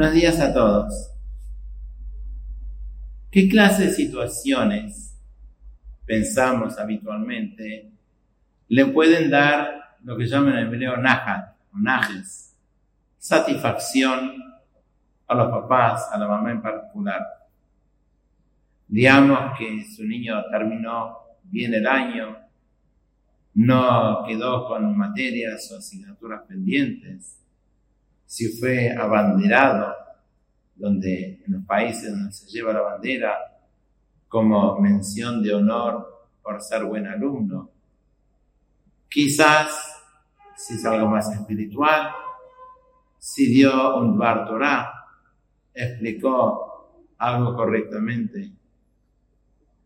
Buenos días a todos. ¿Qué clase de situaciones pensamos habitualmente le pueden dar lo que llaman en hebreo nahat o najes? Satisfacción a los papás, a la mamá en particular. Digamos que su niño terminó bien el año, no quedó con materias o asignaturas pendientes, si fue abanderado, donde en los países donde se lleva la bandera como mención de honor por ser buen alumno. Quizás, si es algo más espiritual, si dio un bar explicó algo correctamente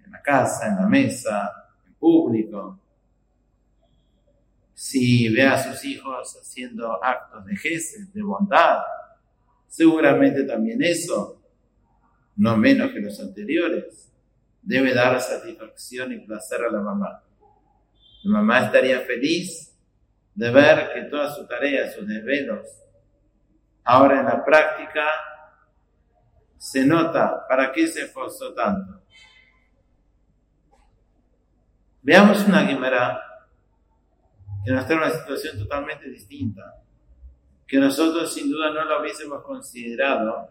en la casa, en la mesa, en público, si ve a sus hijos haciendo actos de gestos, de bondad, seguramente también eso, no menos que los anteriores, debe dar satisfacción y placer a la mamá. La mamá estaría feliz de ver que todas sus tareas, sus desvelos, ahora en la práctica se nota para qué se esforzó tanto. Veamos una guimara que nos trae una situación totalmente distinta, que nosotros sin duda no lo hubiésemos considerado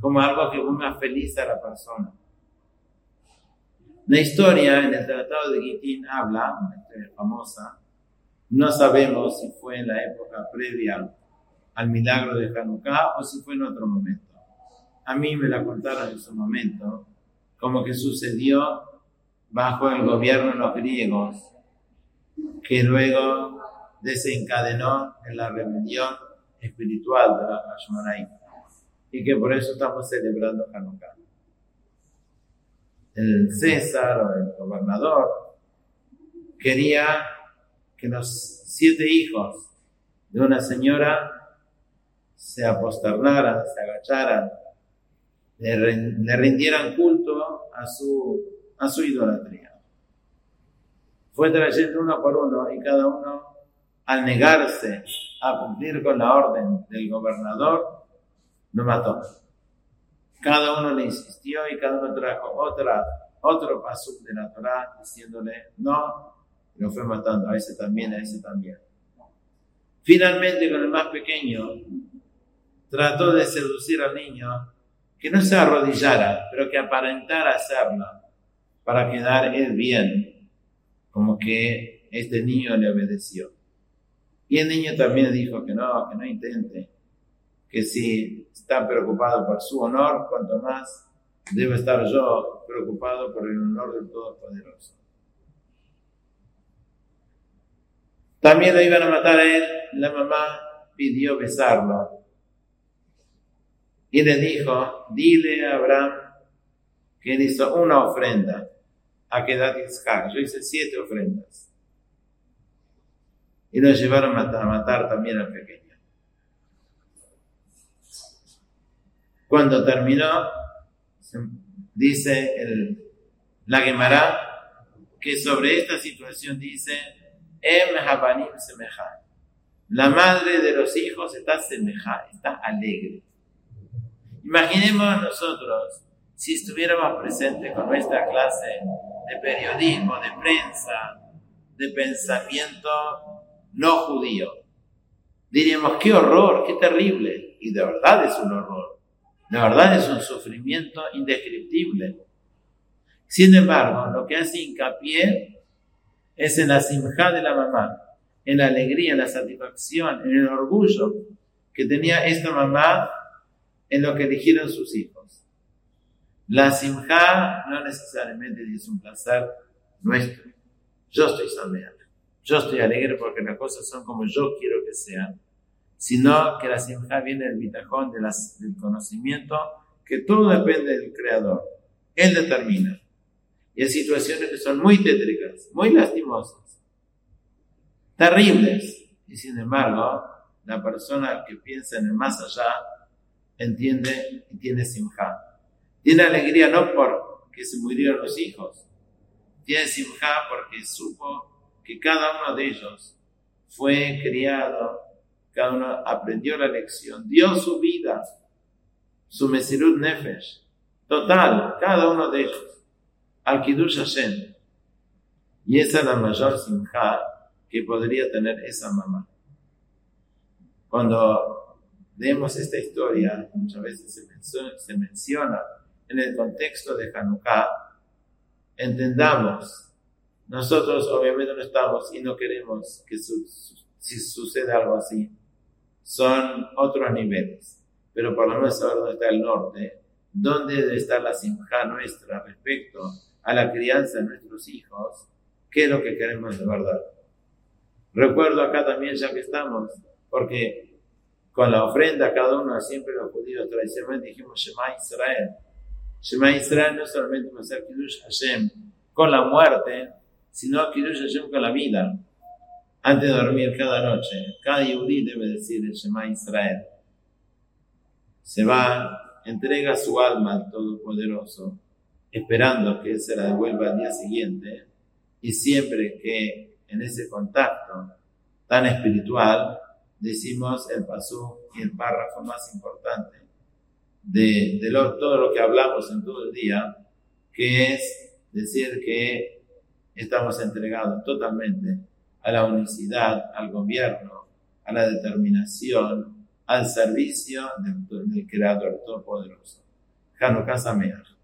como algo que ponga feliz a la persona. La historia en el Tratado de Gitín habla, una historia famosa, no sabemos si fue en la época previa al milagro de Hanukkah o si fue en otro momento. A mí me la contaron en su momento, como que sucedió bajo el gobierno de los griegos que luego desencadenó en la rebelión espiritual de la Hashmonaim y que por eso estamos celebrando Hanukkah. El César o el gobernador quería que los siete hijos de una señora se aposternaran, se agacharan, le, rindieran culto a su, a su idolatría fue trayendo uno por uno y cada uno, al negarse a cumplir con la orden del gobernador, lo mató. Cada uno le insistió y cada uno trajo otra, otro paso de la Torah diciéndole no, y lo fue matando a ese también, a ese también. Finalmente, con el más pequeño, trató de seducir al niño que no se arrodillara, pero que aparentara hacerlo para quedar él bien como que este niño le obedeció. Y el niño también dijo que no, que no intente, que si está preocupado por su honor, cuanto más debo estar yo preocupado por el honor del Todopoderoso. También lo iban a matar a él, la mamá pidió besarlo. Y le dijo, dile a Abraham que hizo una ofrenda a Kedat Yo hice siete ofrendas. Y lo llevaron a matar, también al pequeño. Cuando terminó, dice el, la Gemara que sobre esta situación dice, Em Habanim Semeja. La madre de los hijos está semeja, está alegre. Imaginemos nosotros si estuviéramos presentes con nuestra clase de periodismo, de prensa, de pensamiento no judío. Diríamos, qué horror, qué terrible. Y de verdad es un horror. De verdad es un sufrimiento indescriptible. Sin embargo, lo que hace hincapié es en la simja de la mamá, en la alegría, en la satisfacción, en el orgullo que tenía esta mamá en lo que eligieron sus hijos. La simja no necesariamente es un placer nuestro. Yo estoy sameado. Yo estoy alegre porque las cosas son como yo quiero que sean. Sino que la simja viene del bitajón, de del conocimiento, que todo depende del Creador. Él determina. Y hay situaciones que son muy tétricas, muy lastimosas, terribles. Y sin embargo, la persona que piensa en el más allá entiende y tiene simja. Tiene alegría no porque se murieron los hijos, tiene simja porque supo que cada uno de ellos fue criado, cada uno aprendió la lección, dio su vida su Mesirut Nefesh, total, cada uno de ellos, al Kiddush Hashem. Y esa es la mayor simja que podría tener esa mamá. Cuando leemos esta historia, muchas veces se menciona en el contexto de Hanukkah, entendamos, nosotros obviamente no estamos y no queremos que si suceda algo así, son otros niveles, pero por lo menos saber dónde está el norte, dónde debe estar la simja nuestra respecto a la crianza de nuestros hijos, qué es lo que queremos de verdad. Recuerdo acá también, ya que estamos, porque con la ofrenda cada uno, siempre los judíos tradicionalmente dijimos Shema Israel. Shema Israel no solamente va a ser Kiddush Hashem con la muerte, sino Kiddush Hashem con la vida. Antes de dormir cada noche, cada yudí debe decir el Shema Israel. Se va, entrega su alma al Todopoderoso, esperando que Él se la devuelva al día siguiente, y siempre que en ese contacto tan espiritual decimos el paso y el párrafo más importante de, todo lo que hablamos en todo el día, que es decir que estamos entregados totalmente a la unicidad, al gobierno, a la determinación, al servicio del, del Creador Todopoderoso. Hanukkah Sameach.